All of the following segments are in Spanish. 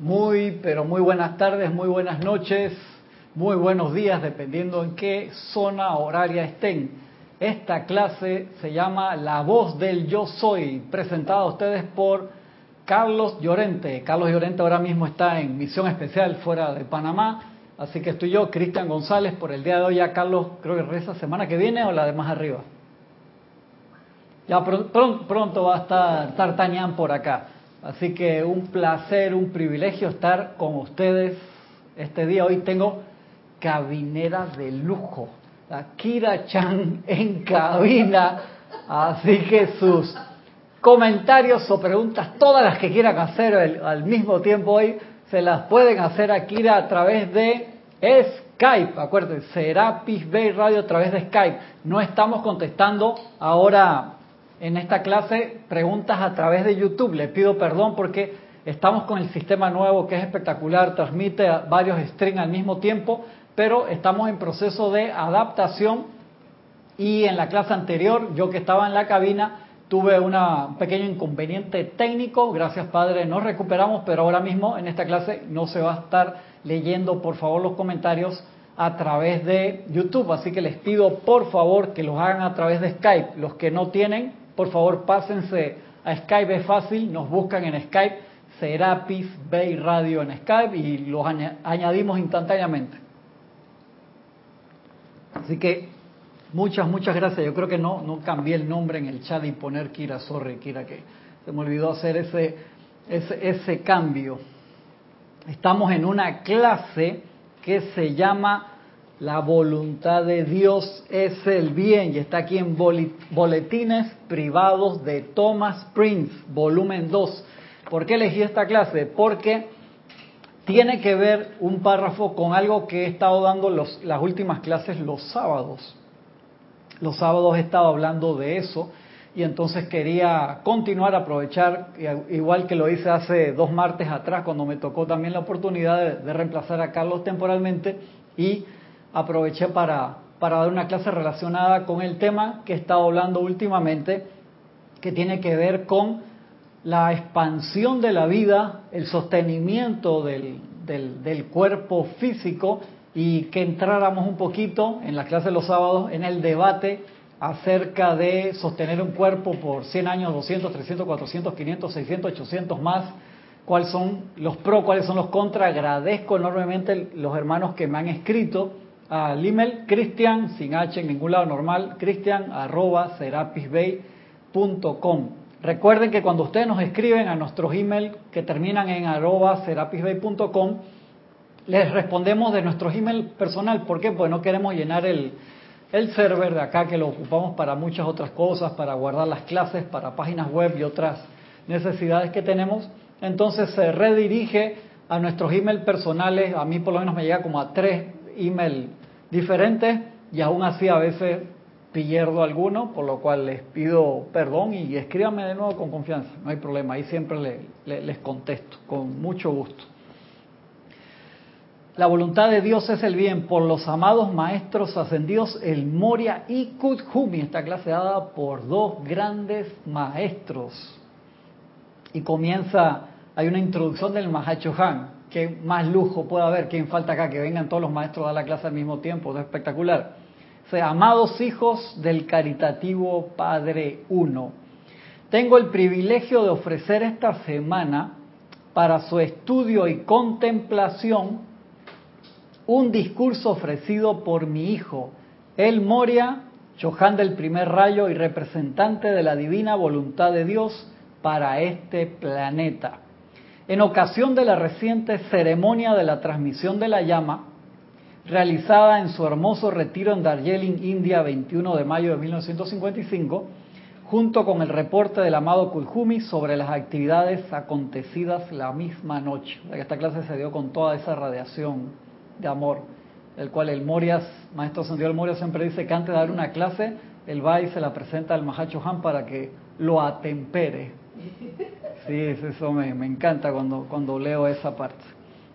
Muy, pero muy buenas tardes, muy buenas noches, muy buenos días, dependiendo en qué zona horaria estén. Esta clase se llama La voz del yo soy, presentada a ustedes por Carlos Llorente. Carlos Llorente ahora mismo está en misión especial fuera de Panamá, así que estoy yo, Cristian González, por el día de hoy ya Carlos, creo que reza semana que viene o la de más arriba. Ya pronto, pronto va a estar Tartañán por acá. Así que un placer, un privilegio estar con ustedes este día. Hoy tengo cabinera de lujo. La Kira Chan en cabina. Así que sus comentarios o preguntas, todas las que quieran hacer al mismo tiempo hoy, se las pueden hacer a a través de Skype. Acuérdense, Serapis Bay Radio a través de Skype. No estamos contestando ahora en esta clase preguntas a través de YouTube. Le pido perdón porque estamos con el sistema nuevo que es espectacular, transmite varios streams al mismo tiempo, pero estamos en proceso de adaptación y en la clase anterior, yo que estaba en la cabina, tuve un pequeño inconveniente técnico, gracias Padre, nos recuperamos, pero ahora mismo en esta clase no se va a estar leyendo, por favor, los comentarios a través de YouTube, así que les pido por favor que los hagan a través de Skype. Los que no tienen, por favor pásense a Skype, es fácil, nos buscan en Skype, Serapis Bay Radio en Skype y los añadimos instantáneamente. Así que muchas, muchas gracias. Yo creo que no, no cambié el nombre en el chat y poner Kira, sorry Kira, que se me olvidó hacer ese, ese, ese cambio. Estamos en una clase que se llama la voluntad de Dios es el bien y está aquí en Boletines Privados de Thomas Prince, volumen 2. ¿Por qué elegí esta clase? Porque tiene que ver un párrafo con algo que he estado dando las últimas clases los sábados. Los sábados he estado hablando de eso y entonces quería continuar, aprovechar, igual que lo hice hace dos martes atrás, cuando me tocó también la oportunidad de, de reemplazar a Carlos temporalmente y aproveché para, para dar una clase relacionada con el tema que he estado hablando últimamente, que tiene que ver con la expansión de la vida, el sostenimiento del, del, cuerpo físico y que entráramos un poquito en la clase de los sábados en el debate acerca de sostener un cuerpo por 100 años, 200, 300, 400, 500, 600, 800 más, cuáles son los pros, cuáles son los contras. Agradezco enormemente los hermanos que me han escrito al email cristian, sin h en ningún lado normal, cristian arroba serapisbay.com. Recuerden que cuando ustedes nos escriben a nuestros email que terminan en arroba serapisbay.com, les respondemos de nuestro email personal. ¿Por qué? Pues no queremos llenar el, el server de acá que lo ocupamos para muchas otras cosas, para guardar las clases, para páginas web y otras necesidades que tenemos. Entonces se redirige a nuestros email personales. A mí por lo menos me llega como a tres email diferentes y aún así a veces pierdo alguno, por lo cual les pido perdón y escríbanme de nuevo con confianza, no hay problema, ahí siempre les contesto con mucho gusto. La voluntad de Dios es el bien por los amados maestros ascendidos, el Moria y Kuthumi, esta clase dada por dos grandes maestros. Y comienza, hay una introducción del Mahacho Han, qué más lujo puede haber, quién falta acá, que vengan todos los maestros a la clase al mismo tiempo, es espectacular. O amados hijos del caritativo Padre Uno, tengo el privilegio de ofrecer esta semana para su estudio y contemplación un discurso ofrecido por mi hijo, El Moria, Chohan del primer rayo y representante de la divina voluntad de Dios para este planeta. En ocasión de la reciente ceremonia de la transmisión de la llama, realizada en su hermoso retiro en Darjeeling, India, 21 de mayo de 1955, junto con el reporte del amado Kulhumi sobre las actividades acontecidas la misma noche. Esta clase se dio con toda esa radiación de amor, el cual el Morias, maestro Santiago Moria siempre dice que antes de dar una clase, él va y se la presenta al Mahacho Han para que lo atempere. Sí, eso me, encanta cuando, cuando leo esa parte.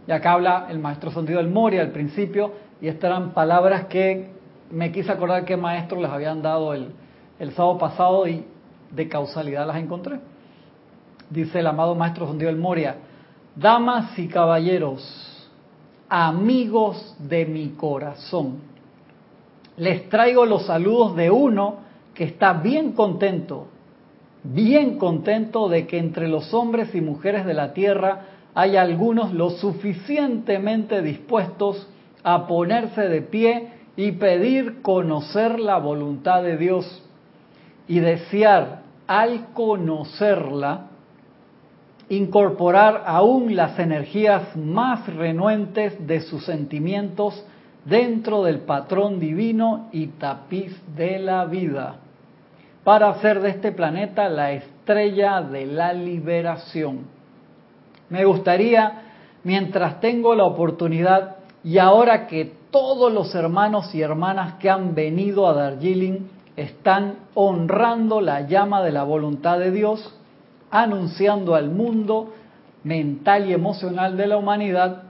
Y acá habla el maestro Santiago del Moria al principio, y estas eran palabras que me quise acordar que maestros les habían dado el, el sábado pasado y de causalidad las encontré. Dice el amado maestro Santiago del Moria, Damas y caballeros, amigos de mi corazón, les traigo los saludos de uno que está bien contento, bien contento de que entre los hombres y mujeres de la tierra hay algunos lo suficientemente dispuestos a ponerse de pie y pedir conocer la voluntad de Dios y desear al conocerla incorporar aún las energías más renuentes de sus sentimientos dentro del patrón divino y tapiz de la vida, para hacer de este planeta la estrella de la liberación. Me gustaría, mientras tengo la oportunidad y ahora que todos los hermanos y hermanas que han venido a Darjeeling están honrando la llama de la voluntad de Dios, anunciando al mundo mental y emocional de la humanidad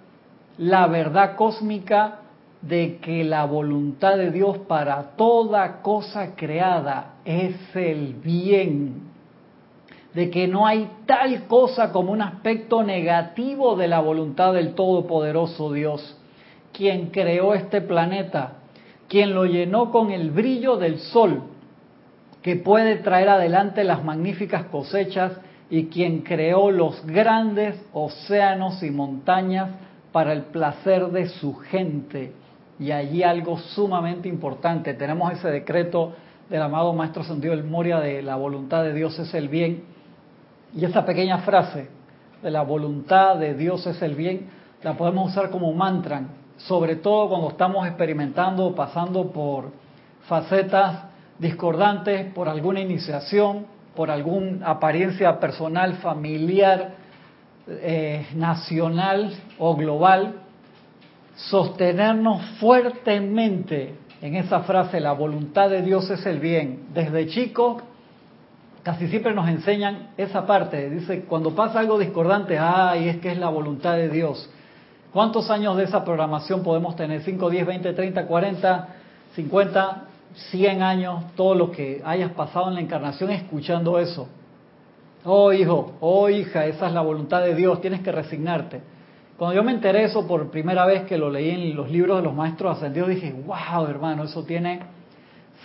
la verdad cósmica de que la voluntad de Dios para toda cosa creada es el bien, de que no hay tal cosa como un aspecto negativo de la voluntad del Todopoderoso Dios, quien creó este planeta, quien lo llenó con el brillo del sol, que puede traer adelante las magníficas cosechas y quien creó los grandes océanos y montañas para el placer de su gente. Y allí algo sumamente importante, tenemos ese decreto del amado Maestro Sentido del Moria de la voluntad de Dios es el bien. Y esa pequeña frase de la voluntad de Dios es el bien, la podemos usar como mantra, sobre todo cuando estamos experimentando, pasando por facetas discordantes, por alguna iniciación, por alguna apariencia personal, familiar, eh, nacional o global, sostenernos fuertemente en esa frase, la voluntad de Dios es el bien. Desde chico casi siempre nos enseñan esa parte, dice, cuando pasa algo discordante, ay, es que es la voluntad de Dios. ¿Cuántos años de esa programación podemos tener? ¿5, 10, 20, 30, 40, 50? 100 años, todo lo que hayas pasado en la encarnación escuchando eso. Oh hijo, oh hija, esa es la voluntad de Dios, tienes que resignarte. Cuando yo me enteré eso por primera vez que lo leí en los libros de los maestros ascendidos, dije, wow hermano, eso tiene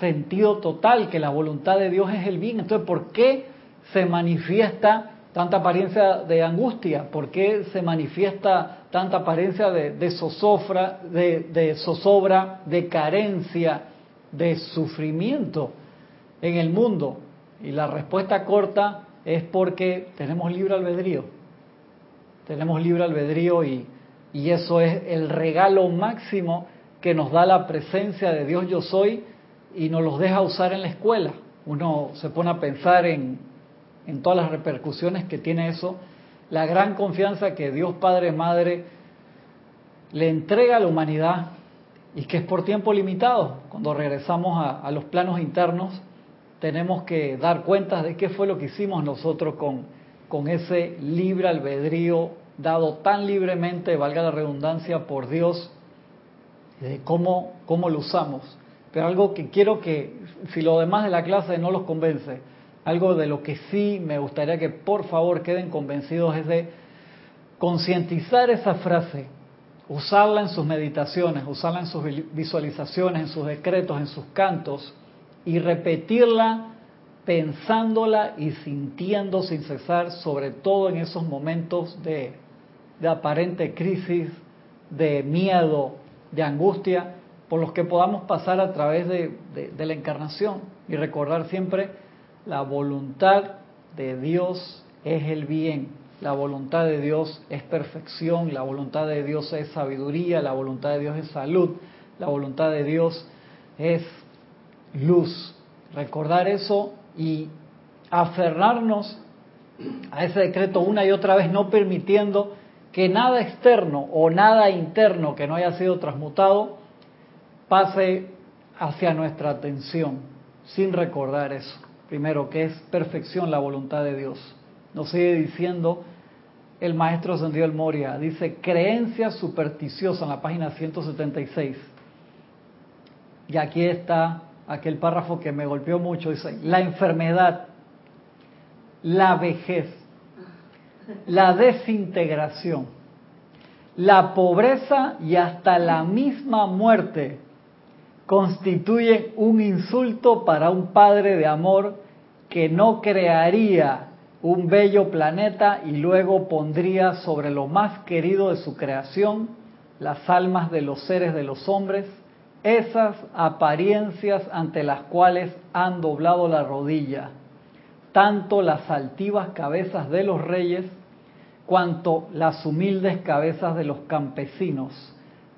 sentido total, que la voluntad de Dios es el bien. Entonces, ¿por qué se manifiesta tanta apariencia de angustia? ¿Por qué se manifiesta tanta apariencia de, de, zozobra, de carencia? de sufrimiento en el mundo? Y la respuesta corta es porque tenemos libre albedrío. Tenemos libre albedrío y, y eso es el regalo máximo que nos da la presencia de Dios yo soy y nos los deja usar en la escuela. Uno se pone a pensar en, en todas las repercusiones que tiene eso, la gran confianza que Dios Padre Madre le entrega a la humanidad y que es por tiempo limitado. Cuando regresamos a, los planos internos, tenemos que dar cuenta de qué fue lo que hicimos nosotros con, con ese libre albedrío dado tan libremente, valga la redundancia, por Dios, de cómo, cómo lo usamos. Pero algo que quiero que, si lo demás de la clase no los convence, algo de lo que sí me gustaría que por favor queden convencidos es de concientizar esa frase usarla en sus meditaciones, usarla en sus visualizaciones, en sus decretos, en sus cantos y repetirla pensándola y sintiendo sin cesar, sobre todo en esos momentos de, aparente crisis, de miedo, de angustia, por los que podamos pasar a través de la encarnación y recordar siempre la voluntad de Dios es el bien la voluntad de Dios es perfección, la voluntad de Dios es sabiduría, la voluntad de Dios es salud, la voluntad de Dios es luz. Recordar eso y aferrarnos a ese decreto una y otra vez, no permitiendo que nada externo o nada interno que no haya sido transmutado pase hacia nuestra atención, sin recordar eso. Primero, que es perfección la voluntad de Dios. Nos sigue diciendo el maestro Ascendido el Moria. Dice, creencia supersticiosa en la página 176. Y aquí está aquel párrafo que me golpeó mucho. Dice, la enfermedad, la vejez, la desintegración, la pobreza y hasta la misma muerte constituyen un insulto para un Padre de amor que no crearía un bello planeta y luego pondría sobre lo más querido de su creación las almas de los seres de los hombres, esas apariencias ante las cuales han doblado la rodilla, tanto las altivas cabezas de los reyes cuanto las humildes cabezas de los campesinos,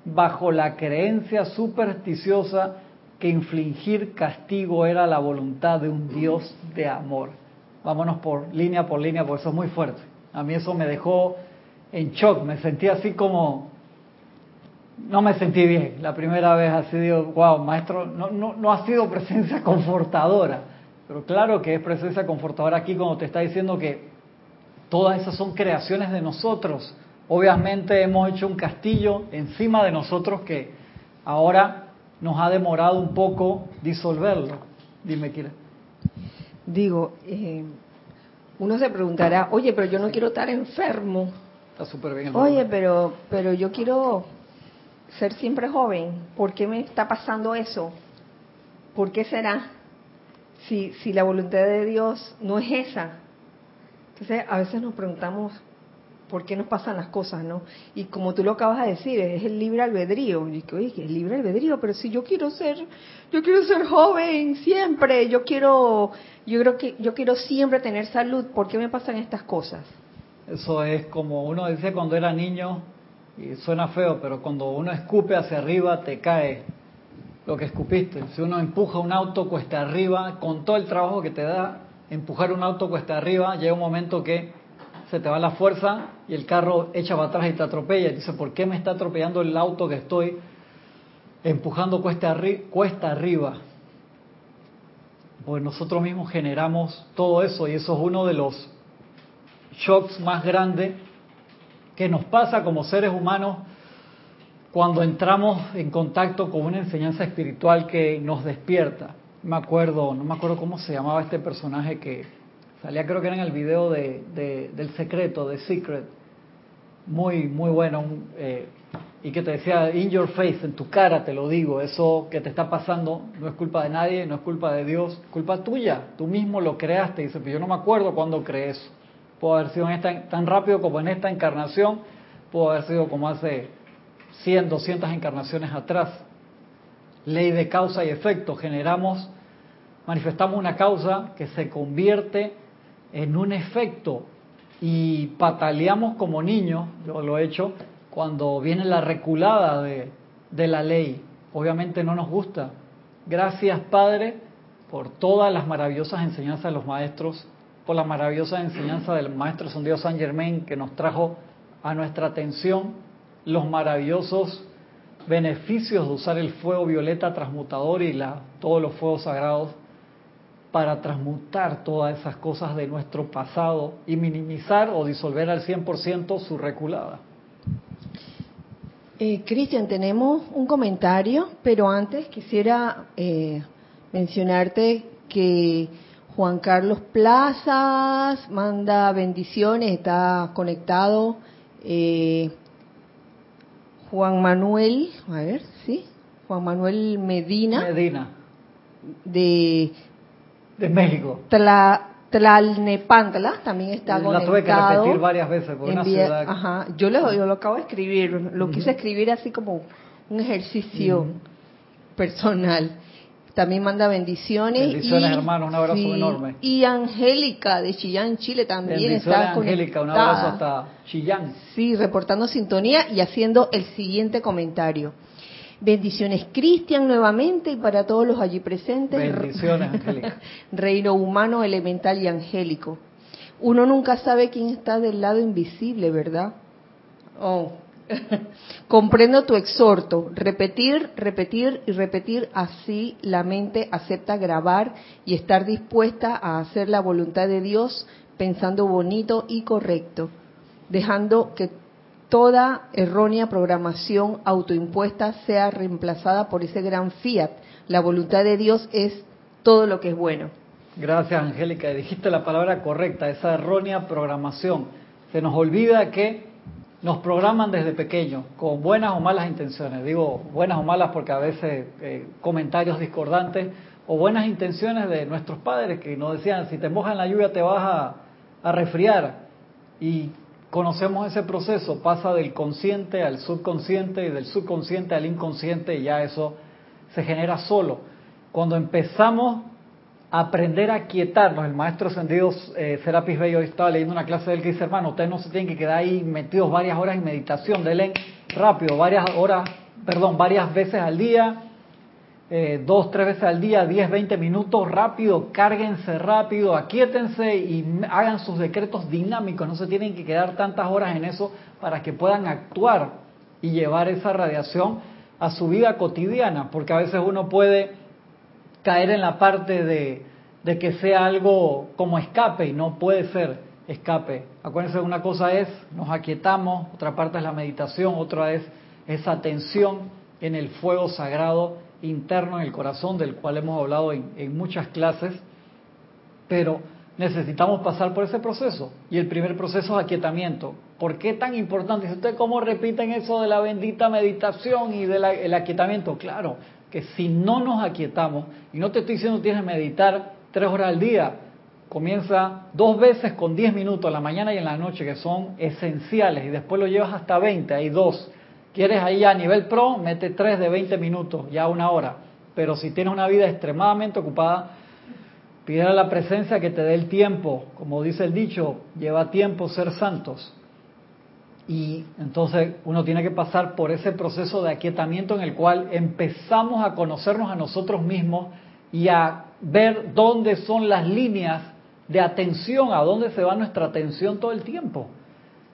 bajo la creencia supersticiosa que infligir castigo era la voluntad de un Dios de amor. Vámonos por línea por línea, porque eso es muy fuerte. A mí eso me dejó en shock, me sentí así como, no me sentí bien. La primera vez así digo, wow, maestro, no, no, no ha sido presencia confortadora. Pero claro que es presencia confortadora aquí cuando te está diciendo que todas esas son creaciones de nosotros. Obviamente hemos hecho un castillo encima de nosotros que ahora nos ha demorado un poco disolverlo. Dime, Kira. Digo, eh, uno se preguntará, oye, pero yo no quiero estar enfermo. Está súper bien. El oye, pero, pero yo quiero ser siempre joven. ¿Por qué me está pasando eso? ¿Por qué será? Si, si la voluntad de Dios no es esa. Entonces, a veces nos preguntamos, por qué nos pasan las cosas, ¿no? Y como tú lo acabas de decir, es el libre albedrío. Y que, oye, es libre albedrío, pero si yo quiero ser, yo quiero ser joven siempre, yo quiero, yo creo que yo quiero siempre tener salud, ¿por qué me pasan estas cosas? Eso es como uno dice cuando era niño, y suena feo, pero cuando uno escupe hacia arriba te cae lo que escupiste. Si uno empuja un auto cuesta arriba, con todo el trabajo que te da empujar un auto cuesta arriba, llega un momento que se te va la fuerza y el carro echa para atrás y te atropella. Y dices, ¿por qué me está atropellando el auto que estoy empujando cuesta, cuesta arriba? Pues nosotros mismos generamos todo eso y eso es uno de los shocks más grandes que nos pasa como seres humanos cuando entramos en contacto con una enseñanza espiritual que nos despierta. Me acuerdo, no me acuerdo cómo se llamaba este personaje que Salía creo que era en el video de, del secreto, de Secret. Muy, muy bueno. Eh, y que te decía, in your face, en tu cara te lo digo, eso que te está pasando no es culpa de nadie, no es culpa de Dios, culpa tuya. Tú mismo lo creaste. Y dice, pero yo no me acuerdo cuándo creé eso. Puedo haber sido en esta, tan rápido como en esta encarnación, pudo haber sido como hace 100, 200 encarnaciones atrás. Ley de causa y efecto. Generamos, manifestamos una causa que se convierte en un efecto y pataleamos como niños, yo lo he hecho, cuando viene la reculada de, de la ley. Obviamente no nos gusta. Gracias Padre por todas las maravillosas enseñanzas de los maestros, por la maravillosa enseñanza del maestro Dios San Germain que nos trajo a nuestra atención los maravillosos beneficios de usar el fuego violeta transmutador y la, todos los fuegos sagrados para transmutar todas esas cosas de nuestro pasado y minimizar o disolver al 100% su reculada. Eh, Cristian, tenemos un comentario, pero antes quisiera eh, mencionarte que Juan Carlos Plazas manda bendiciones, está conectado. Eh, Juan Manuel, a ver, sí, Juan Manuel Medina. Medina. De de México. Tla, Tlalnepantla también está la conectado. La tuve que repetir varias veces por una ciudad. Ajá, yo lo, yo lo acabo de escribir, lo quise escribir así como un ejercicio personal. También manda bendiciones. Bendiciones, hermanos, un abrazo enorme. Y Angélica de Chillán, Chile también está Angélica, un abrazo hasta Chillán. Sí, reportando sintonía y haciendo el siguiente comentario. Bendiciones, Cristian, nuevamente y para todos los allí presentes. Bendiciones, Angélica. Reino humano, elemental y angélico. Uno nunca sabe quién está del lado invisible, ¿verdad? Oh. Comprendo tu exhorto. Repetir, repetir y repetir. Así la mente acepta grabar y estar dispuesta a hacer la voluntad de Dios pensando bonito y correcto, dejando que toda errónea programación autoimpuesta sea reemplazada por ese gran fiat. La voluntad de Dios es todo lo que es bueno. Gracias, Angélica. Dijiste la palabra correcta, esa errónea programación. Se nos olvida que nos programan desde pequeños, con buenas o malas intenciones. Digo buenas o malas porque a veces eh, comentarios discordantes o buenas intenciones de nuestros padres que nos decían, si te mojas en la lluvia te vas a, a resfriar. Y conocemos ese proceso, pasa del consciente al subconsciente y del subconsciente al inconsciente y ya eso se genera solo. Cuando empezamos aprender a quietarnos, el maestro ascendido eh, Serapis Bello estaba leyendo una clase de él que dice, hermano, ustedes no se tienen que quedar ahí metidos varias horas en meditación, denle rápido, varias horas, perdón, varias veces al día, eh, dos, tres veces al día, diez, veinte minutos, rápido, cárguense rápido, aquíétense y hagan sus decretos dinámicos, no se tienen que quedar tantas horas en eso para que puedan actuar y llevar esa radiación a su vida cotidiana, porque a veces uno puede caer en la parte de, de que sea algo como escape y no puede ser escape. Acuérdense, una cosa es nos aquietamos, otra parte es la meditación, otra es esa atención en el fuego sagrado interno en el corazón, del cual hemos hablado en, muchas clases, pero necesitamos pasar por ese proceso. Y el primer proceso es aquietamiento. ¿Por qué tan importante? Usted, ¿cómo repiten eso de la bendita meditación y del aquietamiento? Claro, que si no nos aquietamos, y no te estoy diciendo tienes que meditar tres horas al día, comienza dos veces con diez minutos, en la mañana y en la noche, que son esenciales, y después lo llevas hasta veinte, hay dos. Quieres ahí a nivel pro, mete tres de 20 minutos, ya una hora. Pero si tienes una vida extremadamente ocupada, pide a la presencia que te dé el tiempo. Como dice el dicho, lleva tiempo ser santos. Y entonces uno tiene que pasar por ese proceso de aquietamiento en el cual empezamos a conocernos a nosotros mismos y a ver dónde son las líneas de atención, a dónde se va nuestra atención todo el tiempo,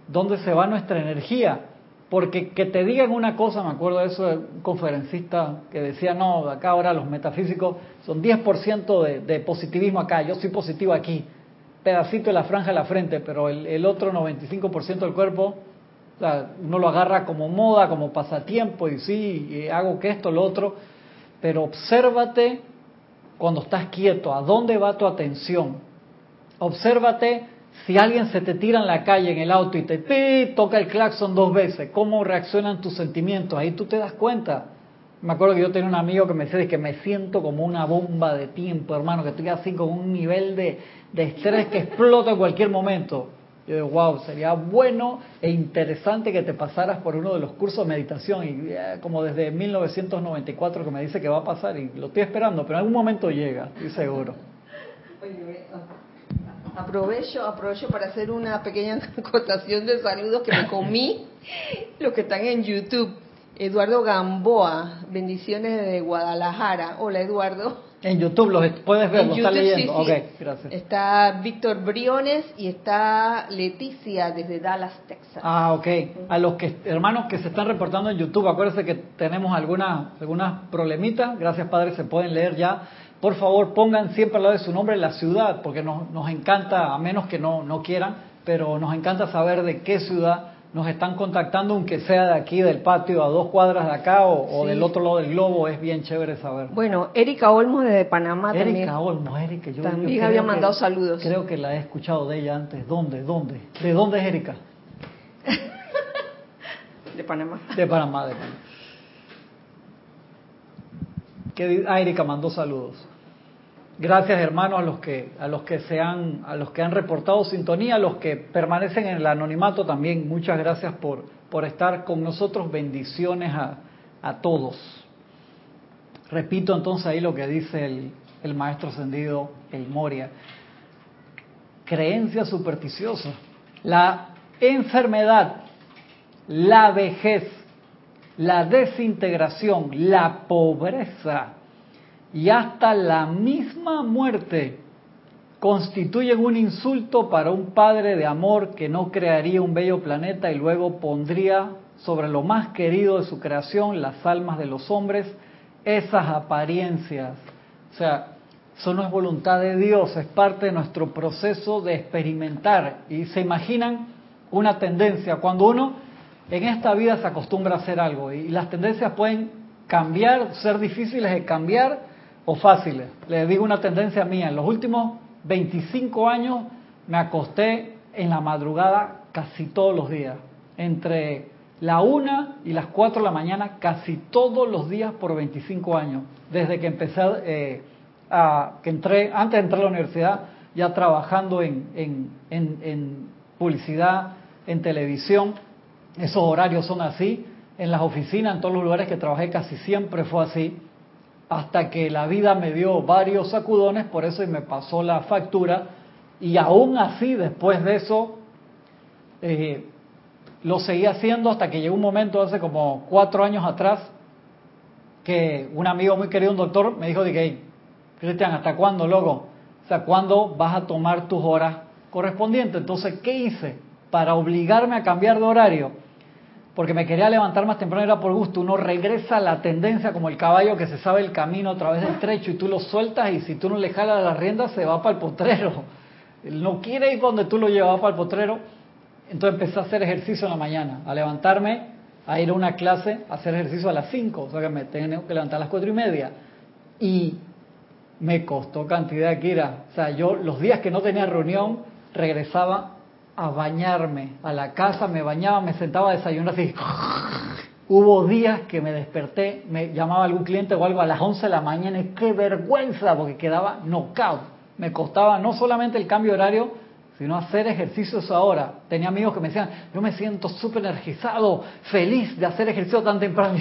dónde se va nuestra energía. Porque que te digan una cosa, me acuerdo de eso de un conferencista que decía, no, acá ahora los metafísicos son 10% de, de positivismo acá, yo soy positivo aquí, pedacito de la franja de la frente, pero el, el otro 95% del cuerpo, o sea, uno lo agarra como moda, como pasatiempo, y sí, hago que esto, lo otro, pero obsérvate cuando estás quieto, a dónde va tu atención. Obsérvate si alguien se te tira en la calle, en el auto y te, toca el claxon dos veces, ¿cómo reaccionan tus sentimientos? Ahí tú te das cuenta. Me acuerdo que yo tenía un amigo que me decía que me siento como una bomba de tiempo, hermano, que estoy así con un nivel de, estrés que explota en cualquier momento. Yo digo, wow, sería bueno e interesante que te pasaras por uno de los cursos de meditación. Y eh, como desde 1994 que me dice que va a pasar y lo estoy esperando, pero en algún momento llega, estoy seguro. Aprovecho, aprovecho para hacer una pequeña acotación de saludos que me comí, los que están en YouTube. Eduardo Gamboa, bendiciones de Guadalajara. Hola Eduardo. En YouTube los puedes ver, lo estás leyendo. gracias. Está Víctor Briones y está Leticia desde Dallas, Texas. Ah, ok. A los que hermanos que se están reportando en YouTube, acuérdense que tenemos algunas algunas problemitas. Gracias, Padre, se pueden leer ya por favor pongan siempre al lado de su nombre la ciudad, porque nos, nos encanta, a menos que no, no quieran, pero nos encanta saber de qué ciudad nos están contactando, aunque sea de aquí del patio, a dos cuadras de acá o, del otro lado del globo, es bien chévere saber. Bueno, Erika Olmos de Panamá Erika también. Olmos, Erika, yo también había mandado saludos. Creo que la he escuchado de ella antes. ¿Dónde? ¿Dónde? ¿De dónde es Erika? de Panamá. De Panamá, de Panamá. Que, ah, Erika mandó saludos. Gracias hermanos a los que a los que se han a los que han reportado sintonía, a los que permanecen en el anonimato también. Muchas gracias por por estar con nosotros. Bendiciones a, a todos. Repito entonces ahí lo que dice el, el maestro ascendido El Moria. Creencia supersticiosa. La enfermedad, la vejez, la desintegración, la pobreza, y hasta la misma muerte constituyen un insulto para un padre de amor que no crearía un bello planeta y luego pondría sobre lo más querido de su creación, las almas de los hombres, esas apariencias. O sea, eso no es voluntad de Dios, es parte de nuestro proceso de experimentar. Y se imaginan una tendencia, cuando uno en esta vida se acostumbra a hacer algo y las tendencias pueden cambiar, ser difíciles de cambiar o fáciles. Les digo una tendencia mía. En los últimos 25 años me acosté en la madrugada casi todos los días. Entre la una y las 4 de la mañana, casi todos los días por 25 años. Desde que empecé eh, a, que entré, antes de entrar a la universidad, ya trabajando en, en, en publicidad, en televisión. Esos horarios son así. En las oficinas, en todos los lugares que trabajé, casi siempre fue así hasta que la vida me dio varios sacudones, por eso y me pasó la factura, y aún así, después de eso, eh, lo seguí haciendo hasta que llegó un momento hace como cuatro años atrás, que un amigo muy querido, un doctor, me dijo, dije, Cristian, ¿hasta cuándo, loco? O sea, ¿cuándo vas a tomar tus horas correspondientes? Entonces, ¿qué hice? Para obligarme a cambiar de horario porque me quería levantar más temprano, era por gusto. Uno regresa a la tendencia como el caballo que se sabe el camino a través del trecho y tú lo sueltas y si tú no le jalas las riendas se va para el potrero. Él no quiere ir donde tú lo llevas para el potrero. Entonces empecé a hacer ejercicio en la mañana, a levantarme, a ir a una clase, a hacer ejercicio a las 5, o sea que me tengo que levantar a las cuatro y media. Y me costó cantidad, Kira. O sea, yo los días que no tenía reunión regresaba a bañarme a la casa, me bañaba, me sentaba a desayunar así. Hubo días que me desperté, me llamaba algún cliente o algo a las 11 de la mañana y qué vergüenza porque quedaba knockout. Me costaba no solamente el cambio horario, sino hacer ejercicios ahora. Tenía amigos que me decían, yo me siento súper energizado, feliz de hacer ejercicio tan temprano.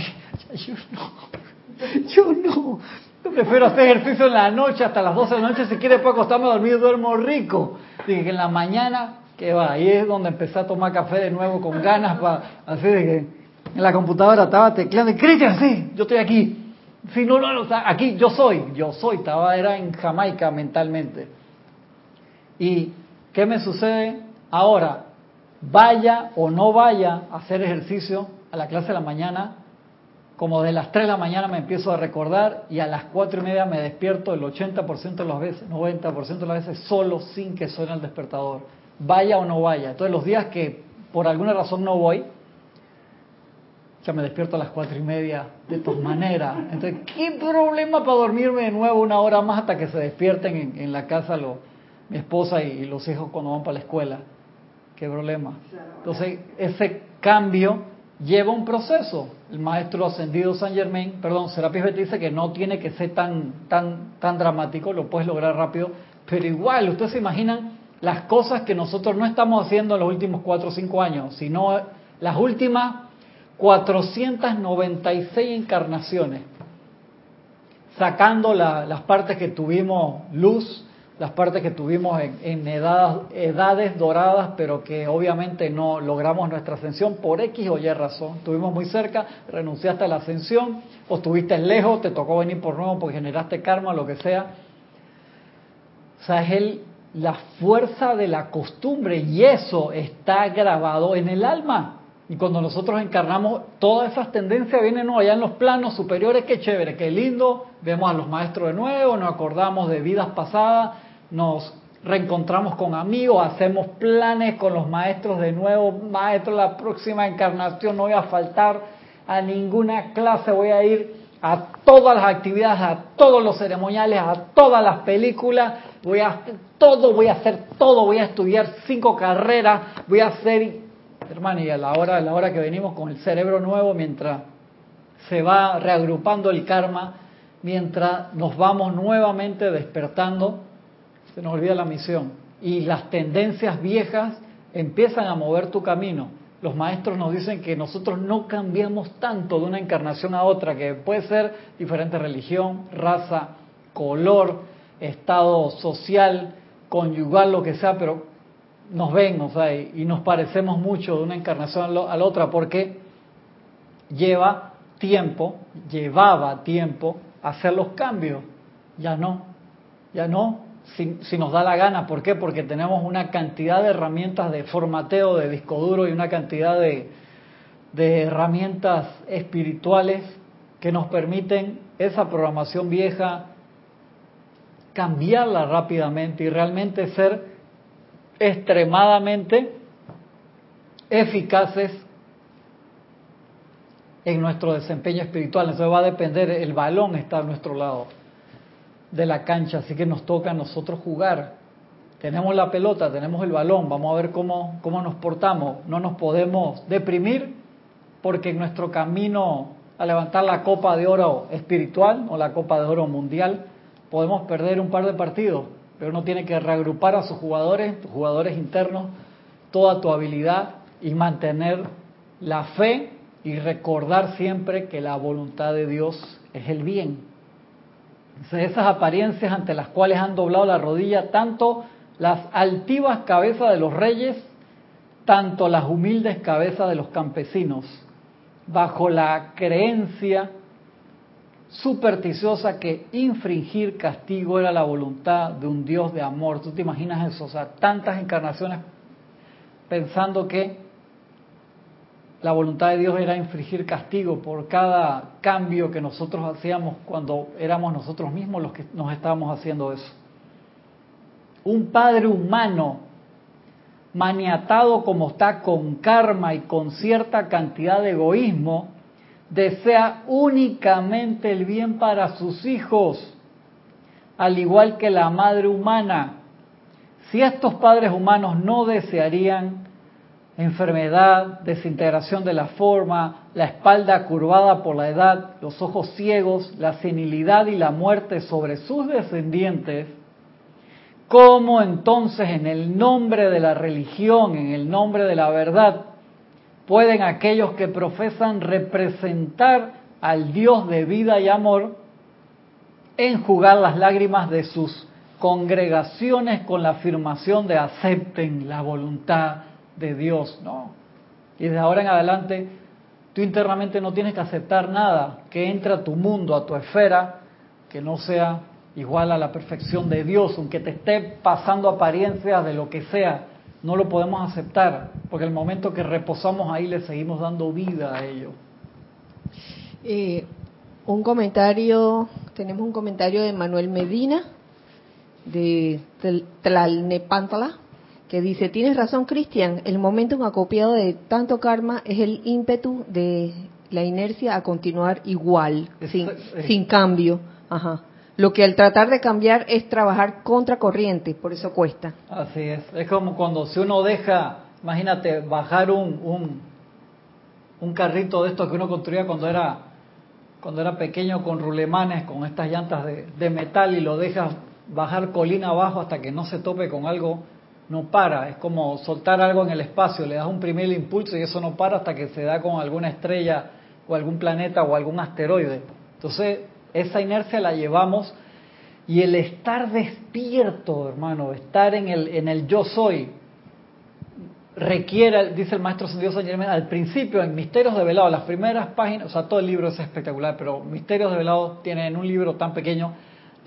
Y yo no, yo no. Yo prefiero hacer ejercicio en la noche hasta las 12 de la noche, si quiere puedo acostarme a dormir, duermo rico. Dije que en la mañana que va, ahí es donde empecé a tomar café de nuevo con ganas, para, así de que en la computadora estaba tecleando, Cristian, sí, yo estoy aquí. Sí, no, no, no, aquí yo soy, yo soy, estaba, era en Jamaica mentalmente. ¿Y qué me sucede ahora? Vaya o no vaya a hacer ejercicio a la clase de la mañana, como de las 3 de la mañana me empiezo a recordar y a las 4 y media me despierto el 80% de las veces, 90% de las veces solo sin que suene el despertador vaya o no vaya. Entonces los días que por alguna razón no voy, ya me despierto a las cuatro y media de todas maneras. Entonces, ¿qué problema para dormirme de nuevo una hora más hasta que se despierten en, la casa lo, mi esposa y, los hijos cuando van para la escuela? ¿Qué problema? Entonces, ese cambio lleva un proceso. El maestro ascendido San Germain, perdón, Serapis Beth dice que no tiene que ser tan, tan, tan dramático, lo puedes lograr rápido, pero igual, ustedes se imaginan las cosas que nosotros no estamos haciendo en los últimos cuatro o cinco años, sino las últimas 496 encarnaciones, sacando las partes que tuvimos luz, las partes que tuvimos en, edades doradas, pero que obviamente no logramos nuestra ascensión por X o Y razón. Estuvimos muy cerca, renunciaste a la ascensión, o estuviste lejos, te tocó venir por nuevo porque generaste karma, lo que sea. O sea, es el la fuerza de la costumbre y eso está grabado en el alma. Y cuando nosotros encarnamos, todas esas tendencias vienen allá en los planos superiores, qué chévere, qué lindo, vemos a los maestros de nuevo, nos acordamos de vidas pasadas, nos reencontramos con amigos, hacemos planes con los maestros de nuevo, maestro, la próxima encarnación no voy a faltar a ninguna clase, voy a ir a todas las actividades, a todos los ceremoniales, a todas las películas, voy a hacer todo, voy a hacer todo, voy a estudiar cinco carreras, voy a hacer, hermano, y a la hora, a la hora que venimos con el cerebro nuevo, mientras se va reagrupando el karma, mientras nos vamos nuevamente despertando, se nos olvida la misión. Y las tendencias viejas empiezan a mover tu camino. Los maestros nos dicen que nosotros no cambiamos tanto de una encarnación a otra, que puede ser diferente religión, raza, color, estado social, conyugal, lo que sea, pero nos ven, o sea, y, nos parecemos mucho de una encarnación a la otra porque lleva tiempo, llevaba tiempo hacer los cambios. Ya no, ya no, si, si, nos da la gana. ¿Por qué? Porque tenemos una cantidad de herramientas de formateo de disco duro y una cantidad de, de herramientas espirituales que nos permiten esa programación vieja cambiarla rápidamente y realmente ser extremadamente eficaces en nuestro desempeño espiritual. Eso va a depender, el balón está a nuestro lado de la cancha, así que nos toca a nosotros jugar. tenemos la pelota, tenemos el balón, vamos a ver cómo, cómo nos portamos. No nos podemos deprimir porque en nuestro camino a levantar la copa de oro espiritual o la copa de oro mundial podemos perder un par de partidos, pero uno tiene que reagrupar a sus jugadores, tus jugadores internos, toda tu habilidad y mantener la fe y recordar siempre que la voluntad de Dios es el bien. esas apariencias ante las cuales han doblado la rodilla tanto las altivas cabezas de los reyes, tanto las humildes cabezas de los campesinos, bajo la creencia supersticiosa que infringir castigo era la voluntad de un Dios de amor. ¿Tú te imaginas eso? O sea, tantas encarnaciones pensando que la voluntad de Dios era infringir castigo por cada cambio que nosotros hacíamos cuando éramos nosotros mismos los que nos estábamos haciendo eso. Un padre humano maniatado como está con karma y con cierta cantidad de egoísmo, desea únicamente el bien para sus hijos, al igual que la madre humana. Si estos padres humanos no desearían enfermedad, desintegración de la forma, la espalda curvada por la edad, los ojos ciegos, la senilidad y la muerte sobre sus descendientes, ¿cómo entonces en el nombre de la religión, en el nombre de la verdad, pueden aquellos que profesan representar al Dios de vida y amor enjugar las lágrimas de sus congregaciones con la afirmación de acepten la voluntad de Dios, ¿no? Y desde ahora en adelante, tú internamente no tienes que aceptar nada que entre a tu mundo, a tu esfera, que no sea igual a la perfección de Dios, aunque te esté pasando apariencias de lo que sea, no lo podemos aceptar, porque el momento que reposamos ahí le seguimos dando vida a ello. Eh, un comentario, tenemos un comentario de Manuel Medina, de Tlalnepantala, que dice, tienes razón Cristian, el momento acopiado de tanto karma es el ímpetu de la inercia a continuar igual, sin, sin cambio. Ajá. Lo que al tratar de cambiar es trabajar contra corriente, por eso cuesta. Así es, es como cuando si uno deja, imagínate, bajar un, un, un carrito de estos que uno construía cuando era cuando era pequeño con rulemanes, con estas llantas de, de metal y lo dejas bajar colina abajo hasta que no se tope con algo no para, es como soltar algo en el espacio, le das un primer impulso y eso no para hasta que se da con alguna estrella o algún planeta o algún asteroide. Entonces, esa inercia la llevamos y el estar despierto, hermano, estar en el, en el yo soy, requiere, dice el maestro Dios San Germán, al principio en Misterios de Velado, las primeras páginas, o sea, todo el libro es espectacular, pero Misterios de Velado tiene en un libro tan pequeño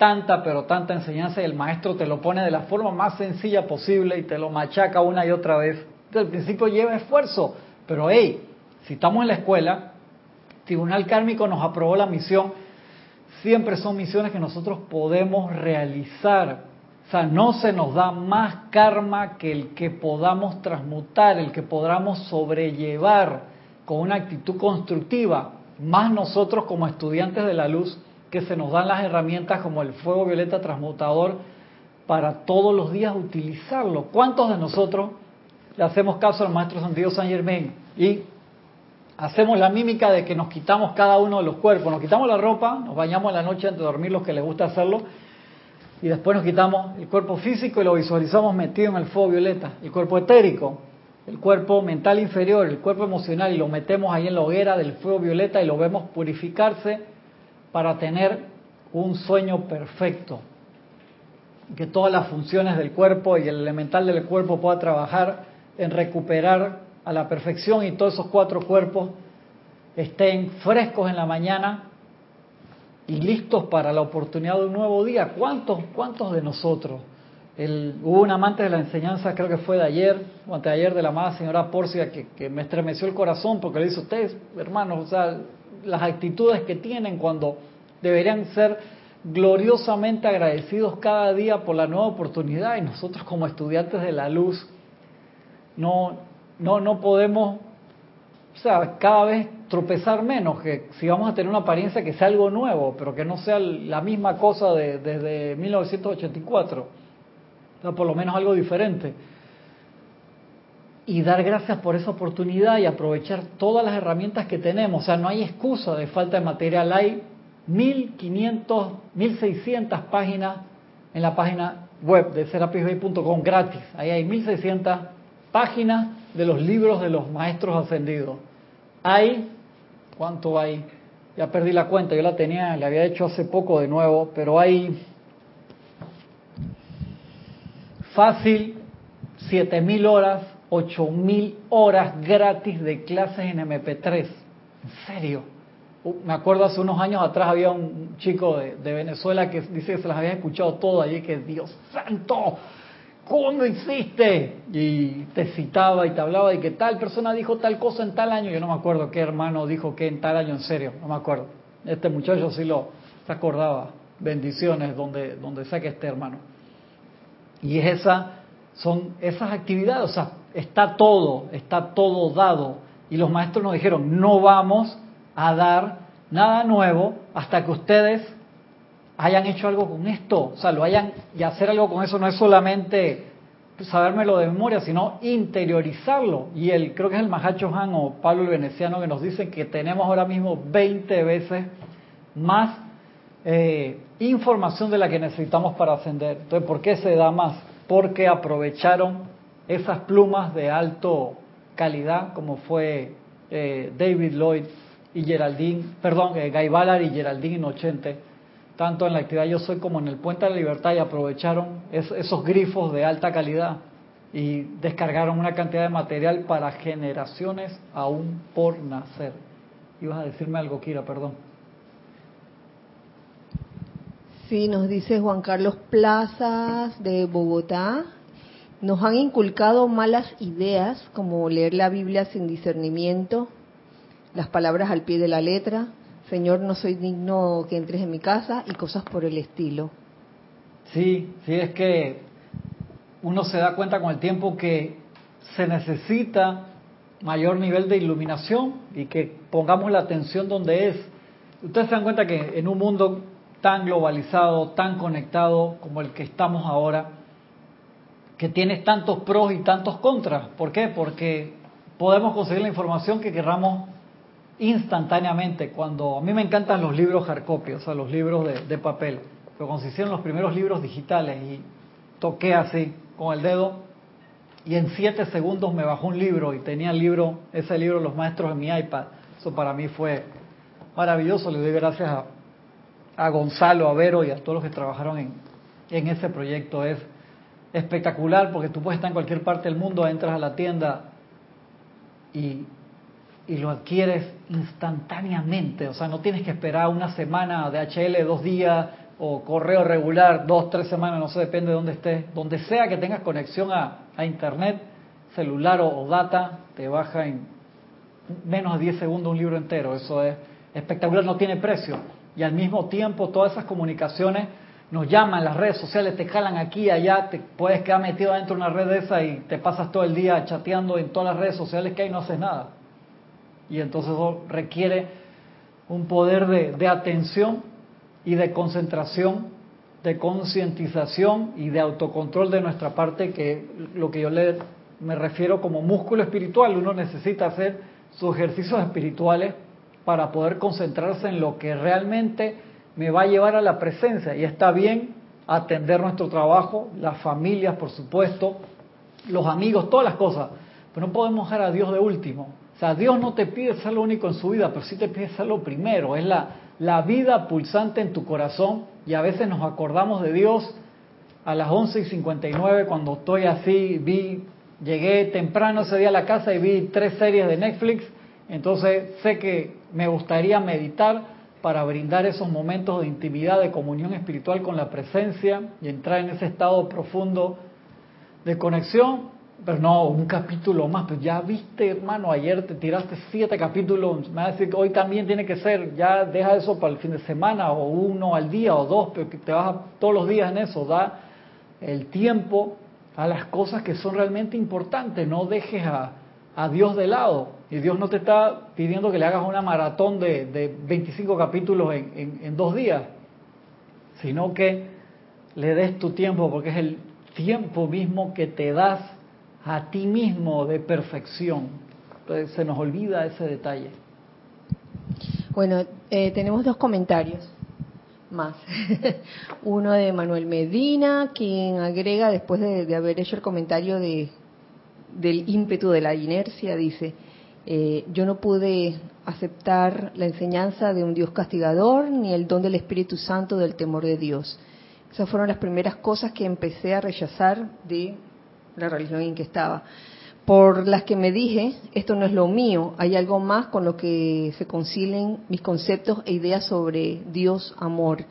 tanta, pero tanta enseñanza y el maestro te lo pone de la forma más sencilla posible y te lo machaca una y otra vez. Entonces, al principio lleva esfuerzo, pero hey, si estamos en la escuela, Tribunal Kármico nos aprobó la misión, siempre son misiones que nosotros podemos realizar. O sea, no se nos da más karma que el que podamos transmutar, el que podamos sobrellevar con una actitud constructiva, más nosotros como estudiantes de la luz que se nos dan las herramientas como el fuego violeta transmutador para todos los días utilizarlo. ¿Cuántos de nosotros le hacemos caso al Maestro Santiago San Germain y hacemos la mímica de que nos quitamos cada uno de los cuerpos? Nos quitamos la ropa, nos bañamos en la noche antes de dormir, los que les gusta hacerlo, y después nos quitamos el cuerpo físico y lo visualizamos metido en el fuego violeta, el cuerpo etérico, el cuerpo mental inferior, el cuerpo emocional, y lo metemos ahí en la hoguera del fuego violeta y lo vemos purificarse para tener un sueño perfecto, que todas las funciones del cuerpo y el elemental del cuerpo pueda trabajar en recuperar a la perfección y todos esos cuatro cuerpos estén frescos en la mañana y listos para la oportunidad de un nuevo día. ¿Cuántos, cuántos de nosotros? El, hubo un amante de la enseñanza, creo que fue de ayer, o anteayer, de la amada señora Porcia, que, que me estremeció el corazón porque le dice, ustedes, hermanos, o sea, las actitudes que tienen cuando deberían ser gloriosamente agradecidos cada día por la nueva oportunidad y nosotros como estudiantes de la luz no no no podemos o sea, cada vez tropezar menos, que si vamos a tener una apariencia que sea algo nuevo, pero que no sea la misma cosa de, desde 1984. por lo menos algo diferente. Y dar gracias por esa oportunidad y aprovechar todas las herramientas que tenemos. O sea, no hay excusa de falta de material. Hay 1500, 1600 páginas en la página web de serapisbay.com gratis. Ahí hay 1600 páginas de los libros de los maestros ascendidos. Hay, ¿cuánto hay? Ya perdí la cuenta, yo la tenía, la había hecho hace poco de nuevo, pero hay fácil 7000 horas, 8000 horas gratis de clases en MP3. En serio. Uh, me acuerdo hace unos años atrás había un chico de, Venezuela que dice que se las había escuchado todo allí, que Dios santo, ¿cómo hiciste? Y te citaba y te hablaba de que tal persona dijo tal cosa en tal año. Yo no me acuerdo qué hermano dijo que en tal año, en serio, no me acuerdo. Este muchacho sí lo se acordaba. Bendiciones donde, donde sea que esté, hermano. Y es esa, son esas actividades, o sea, está todo, está todo dado. Y los maestros nos dijeron, no vamos a dar nada nuevo hasta que ustedes hayan hecho algo con esto, o sea, lo hayan y hacer algo con eso no es solamente sabérmelo de memoria, sino interiorizarlo. Y el, creo que es el Mahacho Han o Pablo el Veneciano que nos dicen que tenemos ahora mismo 20 veces más eh, información de la que necesitamos para ascender. Entonces, ¿por qué se da más? Porque aprovecharon esas plumas de alto calidad, como fue eh, David Lloyd y Geraldine, perdón, eh, Guy Ballard y Geraldine Inocente, tanto en la actividad Yo Soy como en el Puente de la Libertad y aprovecharon esos grifos de alta calidad y descargaron una cantidad de material para generaciones aún por nacer. Ibas a decirme algo, Kira, perdón. Sí, nos dice Juan Carlos Plazas de Bogotá. Nos han inculcado malas ideas como leer la Biblia sin discernimiento, las palabras al pie de la letra, Señor, no soy digno que entres en mi casa y cosas por el estilo. Sí, sí, es que uno se da cuenta con el tiempo que se necesita mayor nivel de iluminación y que pongamos la atención donde es. Ustedes se dan cuenta que en un mundo tan globalizado, tan conectado como el que estamos ahora, que tiene tantos pros y tantos contras. ¿Por qué? Porque podemos conseguir la información que querramos instantáneamente. Cuando a mí me encantan los libros hardcopy, o sea, los libros de, papel, pero cuando se hicieron los primeros libros digitales y toqué así con el dedo y en siete segundos me bajó un libro y tenía el libro, ese libro Los Maestros en mi iPad. Eso para mí fue maravilloso. Le doy gracias a, a Gonzalo, a Vero y a todos los que trabajaron en, en ese proyecto. Es espectacular porque tú puedes estar en cualquier parte del mundo, entras a la tienda y y lo adquieres instantáneamente, o sea, no tienes que esperar una semana de HL, dos días, o correo regular, dos, tres semanas, no sé, depende de dónde estés, donde sea que tengas conexión a, Internet, celular o, data, te baja en menos de 10 segundos un libro entero, eso es espectacular, no tiene precio, y al mismo tiempo todas esas comunicaciones nos llaman, las redes sociales te jalan aquí, allá, te puedes quedar metido dentro de una red de esa y te pasas todo el día chateando en todas las redes sociales que hay no haces nada y entonces eso requiere un poder de, atención y de concentración, de concientización y de autocontrol de nuestra parte, que lo que yo le, me refiero como músculo espiritual, uno necesita hacer sus ejercicios espirituales para poder concentrarse en lo que realmente me va a llevar a la presencia. Y está bien atender nuestro trabajo, las familias, por supuesto, los amigos, todas las cosas, pero no podemos dejar a Dios de último sea, Dios no te pide ser lo único en su vida, pero sí te pide ser lo primero. Es la, la vida pulsante en tu corazón. Y a veces nos acordamos de Dios a las 11 y 59 cuando estoy así, vi, llegué temprano ese día a la casa y vi tres series de Netflix, entonces sé que me gustaría meditar para brindar esos momentos de intimidad, de comunión espiritual con la presencia y entrar en ese estado profundo de conexión pero no, un capítulo más. Pues ya viste, hermano, ayer te tiraste siete capítulos. Me va a decir que hoy también tiene que ser. Ya deja eso para el fin de semana, o uno al día, o dos, pero que te vas todos los días en eso. Da el tiempo a las cosas que son realmente importantes. No dejes a, a Dios de lado. Y Dios no te está pidiendo que le hagas una maratón de, de 25 capítulos en, en dos días, sino que le des tu tiempo, porque es el tiempo mismo que te das a ti mismo de perfección. Entonces se nos olvida ese detalle. Bueno, eh, tenemos dos comentarios más. Uno de Manuel Medina, quien agrega, después de, haber hecho el comentario de, del ímpetu de la inercia, dice, eh, yo no pude aceptar la enseñanza de un Dios castigador ni el don del Espíritu Santo del temor de Dios. Esas fueron las primeras cosas que empecé a rechazar de la religión en que estaba. Por las que me dije, esto no es lo mío, hay algo más con lo que se concilien mis conceptos e ideas sobre Dios, amor.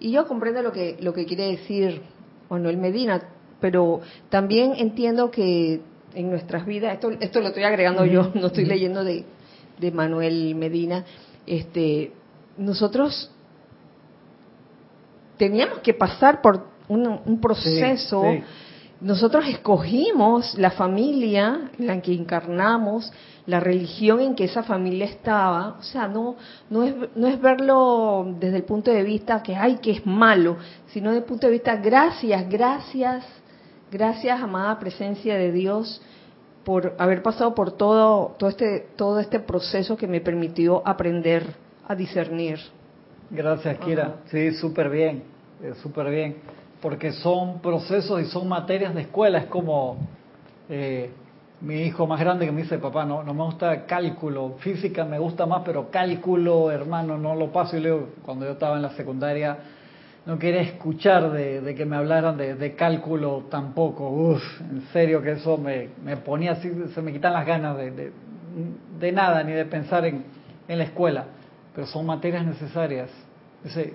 Y yo comprendo lo que, lo que quiere decir Manuel Medina, pero también entiendo que en nuestras vidas, esto, esto lo estoy agregando yo, no estoy leyendo de, de Manuel Medina, este, nosotros teníamos que pasar por un, proceso. Nosotros escogimos la familia en la que encarnamos, la religión en que esa familia estaba. O sea, no, no, es, no es verlo desde el punto de vista que, ay, que es malo, sino desde el punto de vista, gracias, gracias, gracias, amada presencia de Dios, por haber pasado por todo, todo, este, todo este proceso que me permitió aprender a discernir. Gracias, Kira. Sí, súper bien, eh, súper bien. Porque son procesos y son materias de escuela. Es como eh, mi hijo más grande que me dice, papá, no, no me gusta cálculo. Física me gusta más, pero cálculo, hermano, no lo paso. Y leo, cuando yo estaba en la secundaria, no quería escuchar de, que me hablaran de, cálculo tampoco. Uf, en serio que eso me, ponía así, se me quitan las ganas de, de nada, ni de pensar en, en, la escuela. Pero son materias necesarias.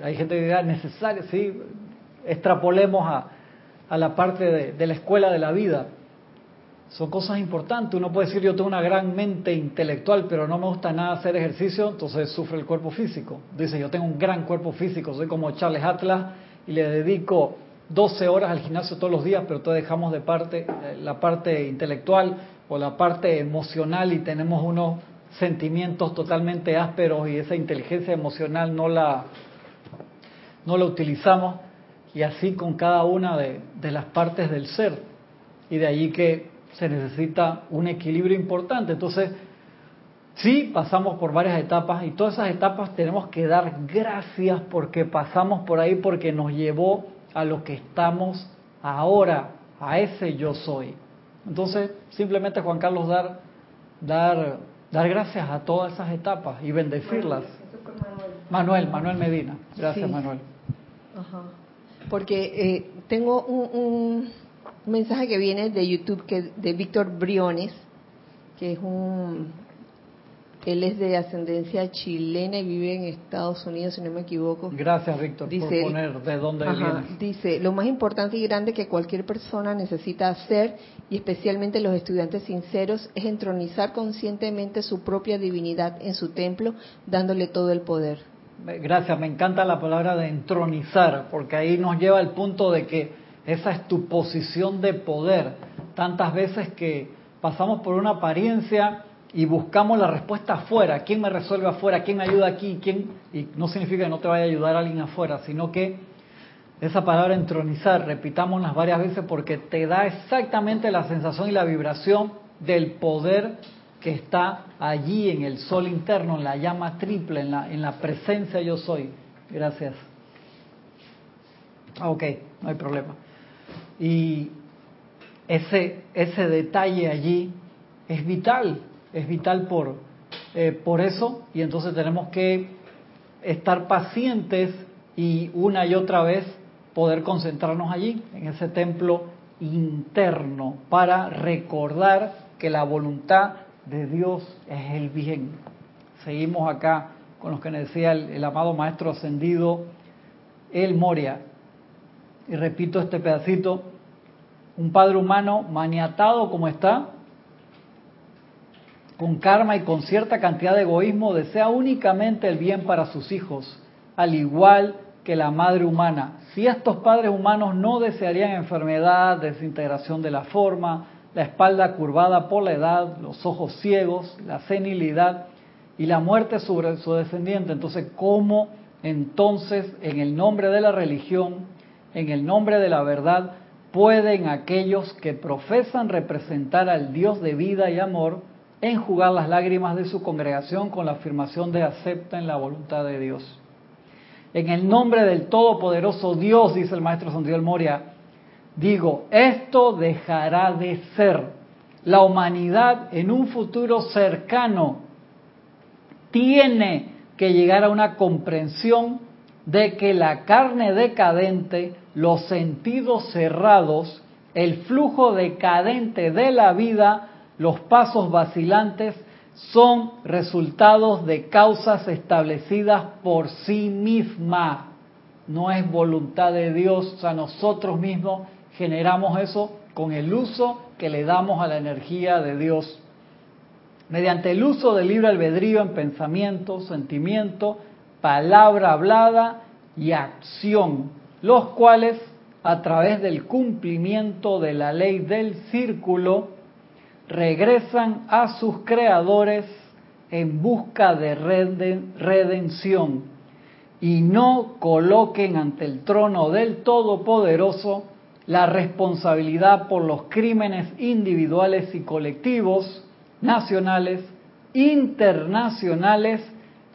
Hay gente que dirá, necesarias, sí, extrapolemos a, la parte de la escuela de la vida son cosas importantes. Uno puede decir, yo tengo una gran mente intelectual, pero no me gusta nada hacer ejercicio, entonces sufre el cuerpo físico. Dice, yo tengo un gran cuerpo físico, soy como Charles Atlas y le dedico 12 horas al gimnasio todos los días, pero todos dejamos de parte eh, la parte intelectual o la parte emocional y tenemos unos sentimientos totalmente ásperos y esa inteligencia emocional no la, no la utilizamos y así con cada una de, de las partes del ser. Y de allí que se necesita un equilibrio importante. Entonces, sí, pasamos por varias etapas y todas esas etapas tenemos que dar gracias porque pasamos por ahí, porque nos llevó a lo que estamos ahora, a ese yo soy. Entonces, simplemente Juan Carlos dar dar dar gracias a todas esas etapas y bendecirlas. Manuel, Manuel Medina. Gracias, Manuel. Porque eh, tengo un un mensaje que viene de YouTube que de Víctor Briones, que es un él es de ascendencia chilena y vive en Estados Unidos, si no me equivoco. Gracias, Víctor, por poner de dónde viene. Dice, lo más importante y grande que cualquier persona necesita hacer, y especialmente los estudiantes sinceros, es entronizar conscientemente su propia divinidad en su templo, dándole todo el poder. Gracias, me encanta la palabra de entronizar, porque ahí nos lleva al punto de que esa es tu posición de poder. Tantas veces que pasamos por una apariencia y buscamos la respuesta afuera. ¿Quién me resuelve afuera? ¿Quién me ayuda aquí? ¿Quién? Y no significa que no te vaya a ayudar alguien afuera, sino que esa palabra entronizar, repitámoslas varias veces porque te da exactamente la sensación y la vibración del poder que está allí en el sol interno, en la llama triple, en la, en la presencia yo soy. Gracias. Ok, no hay problema. Y ese, ese detalle allí es vital, es vital por, eh, por eso, y entonces tenemos que estar pacientes y una y otra vez poder concentrarnos allí, en ese templo interno, para recordar que la voluntad de Dios es el bien. Seguimos acá con lo que decía el, el amado Maestro Ascendido, el Moria, y repito este pedacito, un padre humano maniatado como está, con karma y con cierta cantidad de egoísmo, desea únicamente el bien para sus hijos, al igual que la madre humana. Si estos padres humanos no desearían enfermedad, desintegración de la forma, la espalda curvada por la edad, los ojos ciegos, la senilidad y la muerte sobre su descendiente, entonces, ¿cómo entonces en el nombre de la religión en el nombre de la verdad, pueden aquellos que profesan representar al Dios de vida y amor enjugar las lágrimas de su congregación con la afirmación de acepta en la voluntad de Dios. En el nombre del Todopoderoso Dios, dice el maestro Santiago Moria, digo, esto dejará de ser. La humanidad en un futuro cercano tiene que llegar a una comprensión de que la carne decadente, los sentidos cerrados, el flujo decadente de la vida, los pasos vacilantes, son resultados de causas establecidas por sí misma. No es voluntad de Dios, sea, nosotros mismos generamos eso con el uso que le damos a la energía de Dios. Mediante el uso del libre albedrío en pensamiento, sentimiento, palabra hablada y acción, los cuales a través del cumplimiento de la ley del círculo regresan a sus creadores en busca de redención y no coloquen ante el trono del Todopoderoso la responsabilidad por los crímenes individuales y colectivos, nacionales, internacionales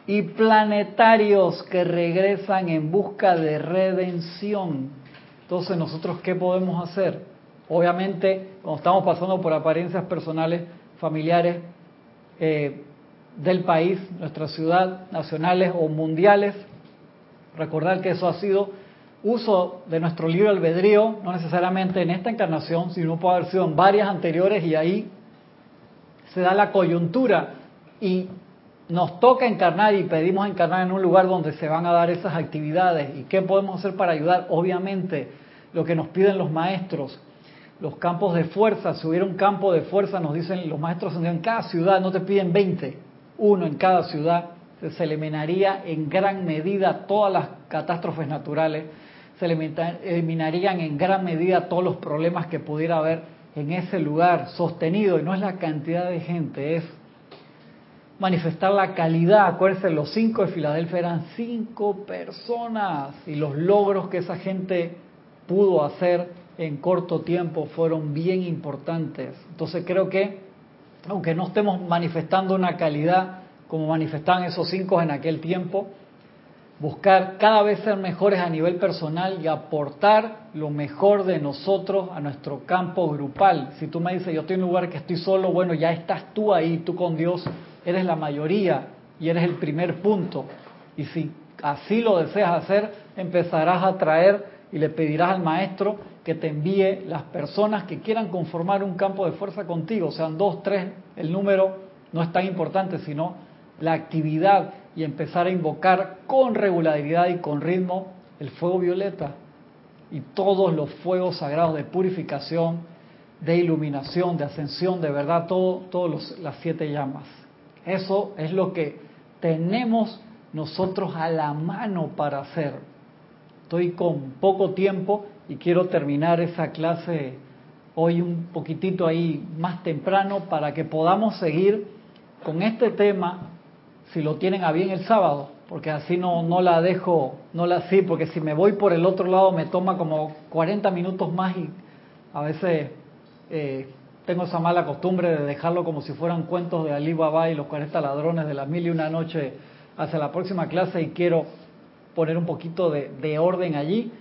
y planetarios que regresan en busca de redención. Entonces, ¿nosotros qué podemos hacer? Obviamente, cuando estamos pasando por apariencias personales, familiares eh, del país, nuestra ciudad, nacionales o mundiales, recordar que eso ha sido uso de nuestro libre albedrío, no necesariamente en esta encarnación, sino puede haber sido en varias anteriores y ahí se da la coyuntura y nos toca encarnar y pedimos encarnar en un lugar donde se van a dar esas actividades. ¿Y qué podemos hacer para ayudar? Obviamente, lo que nos piden los maestros, los campos de fuerza, si hubiera un campo de fuerza, nos dicen los maestros en cada ciudad, no te piden 20, uno en cada ciudad, se eliminaría en gran medida todas las catástrofes naturales, se eliminarían en gran medida todos los problemas que pudiera haber en ese lugar sostenido, y no es la cantidad de gente, es manifestar la calidad. Acuérdense, los cinco de Filadelfia eran cinco personas y los logros que esa gente pudo hacer en corto tiempo fueron bien importantes. Entonces creo que, aunque no estemos manifestando una calidad como manifestaban esos cinco en aquel tiempo, buscar cada vez ser mejores a nivel personal y aportar lo mejor de nosotros a nuestro campo grupal. Si tú me dices, yo estoy en un lugar que estoy solo, bueno, ya estás tú ahí, tú con Dios, eres la mayoría y eres el primer punto. Y si así lo deseas hacer, empezarás a traer y le pedirás al maestro que te envíe las personas que quieran conformar un campo de fuerza contigo, sean dos, tres, el número no es tan importante, sino la actividad y empezar a invocar con regularidad y con ritmo el fuego violeta y todos los fuegos sagrados de purificación, de iluminación, de ascensión, de verdad, todo, todas las siete llamas. Eso es lo que tenemos nosotros a la mano para hacer. Estoy con poco tiempo y quiero terminar esa clase hoy un poquitito ahí más temprano para que podamos seguir con este tema si lo tienen a bien el sábado, porque así no, no la dejo, no la sí, porque si me voy por el otro lado me toma como 40 minutos más y a veces eh, tengo esa mala costumbre de dejarlo como si fueran cuentos de Ali Baba y los 40 ladrones de las mil y una noche hacia la próxima clase y quiero poner un poquito de, de orden allí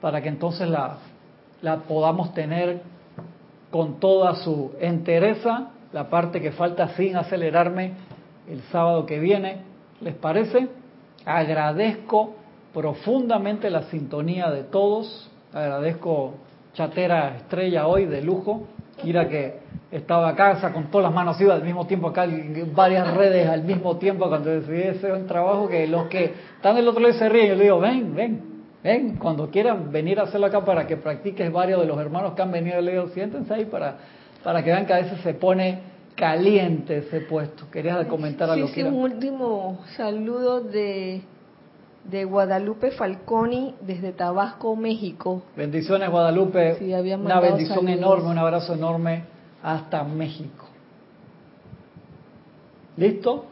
para que entonces la, la podamos tener con toda su entereza, la parte que falta sin acelerarme el sábado que viene. ¿Les parece? Agradezco profundamente la sintonía de todos. Agradezco Chatera Estrella hoy de lujo. Kira que estaba a casa con todas las manos iba al mismo tiempo acá varias redes al mismo tiempo cuando decidí hacer un trabajo que los que están del otro lado se ríen. Yo le digo, ven, ven, ven, cuando quieran venir a hacerlo acá para que practiques varios de los hermanos que han venido, le digo, siéntense ahí para, para que vean que a veces se pone caliente ese puesto. Querías comentar algo. Sí, sí, un último saludo de, de Guadalupe Falconi desde Tabasco, México. Bendiciones Guadalupe. una bendición enorme, un abrazo enorme hasta México. ¿Listo?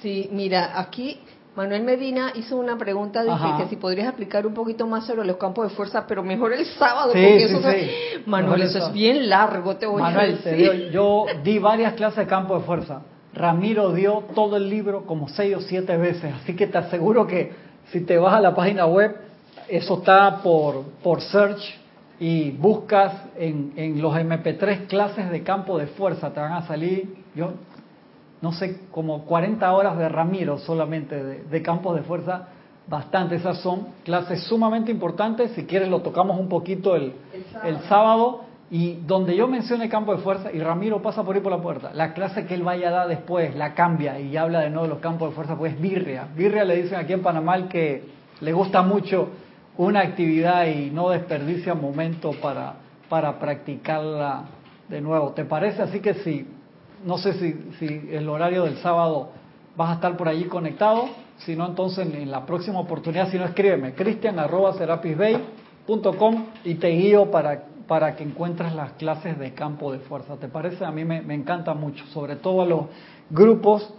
Sí, mira, aquí Manuel Medina hizo una pregunta, Ajá. que si podrías explicar un poquito más sobre los campos de fuerza, pero mejor el sábado, Sí, porque sí, eso sí. Manuel, eso es bien largo, te voy Manuel, a te yo di varias clases de campo de fuerza. Ramiro dio todo el libro como seis o siete veces, así que te aseguro que si te vas a la página web, eso está por, por search y buscas en, en los MP3 clases de campo de fuerza, te van a salir, yo no sé, como 40 horas de Ramiro solamente de, de campos de fuerza, bastante. Esas son clases sumamente importantes. Si quieres, lo tocamos un poquito el, el sábado. Y donde yo mencione campo de fuerza, y Ramiro pasa por ahí por la puerta, la clase que él vaya a dar después la cambia y habla de nuevo de los campos de fuerza, pues es birria. Birria le dicen aquí en Panamá el que le gusta mucho una actividad y no desperdicia momento para, para practicarla de nuevo. ¿Te parece? Así que si no sé si, el horario del sábado vas a estar por allí conectado, si no entonces en, la próxima oportunidad, si no escríbeme, cristian arroba serapisbay.com y te guío para, para que encuentres las clases de campo de fuerza. ¿Te parece? A mí me, me encanta mucho, sobre todo a los grupos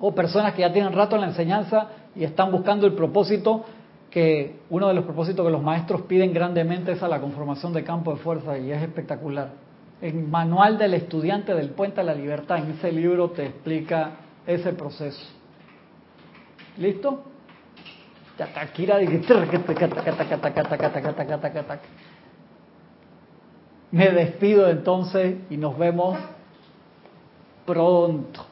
o personas que ya tienen rato en la enseñanza y están buscando el propósito que uno de los propósitos que los maestros piden grandemente es a la conformación de campo de fuerza y es espectacular. El manual del estudiante del Puente a la Libertad, en ese libro te explica ese proceso. ¿Listo? Me despido entonces y nos vemos pronto.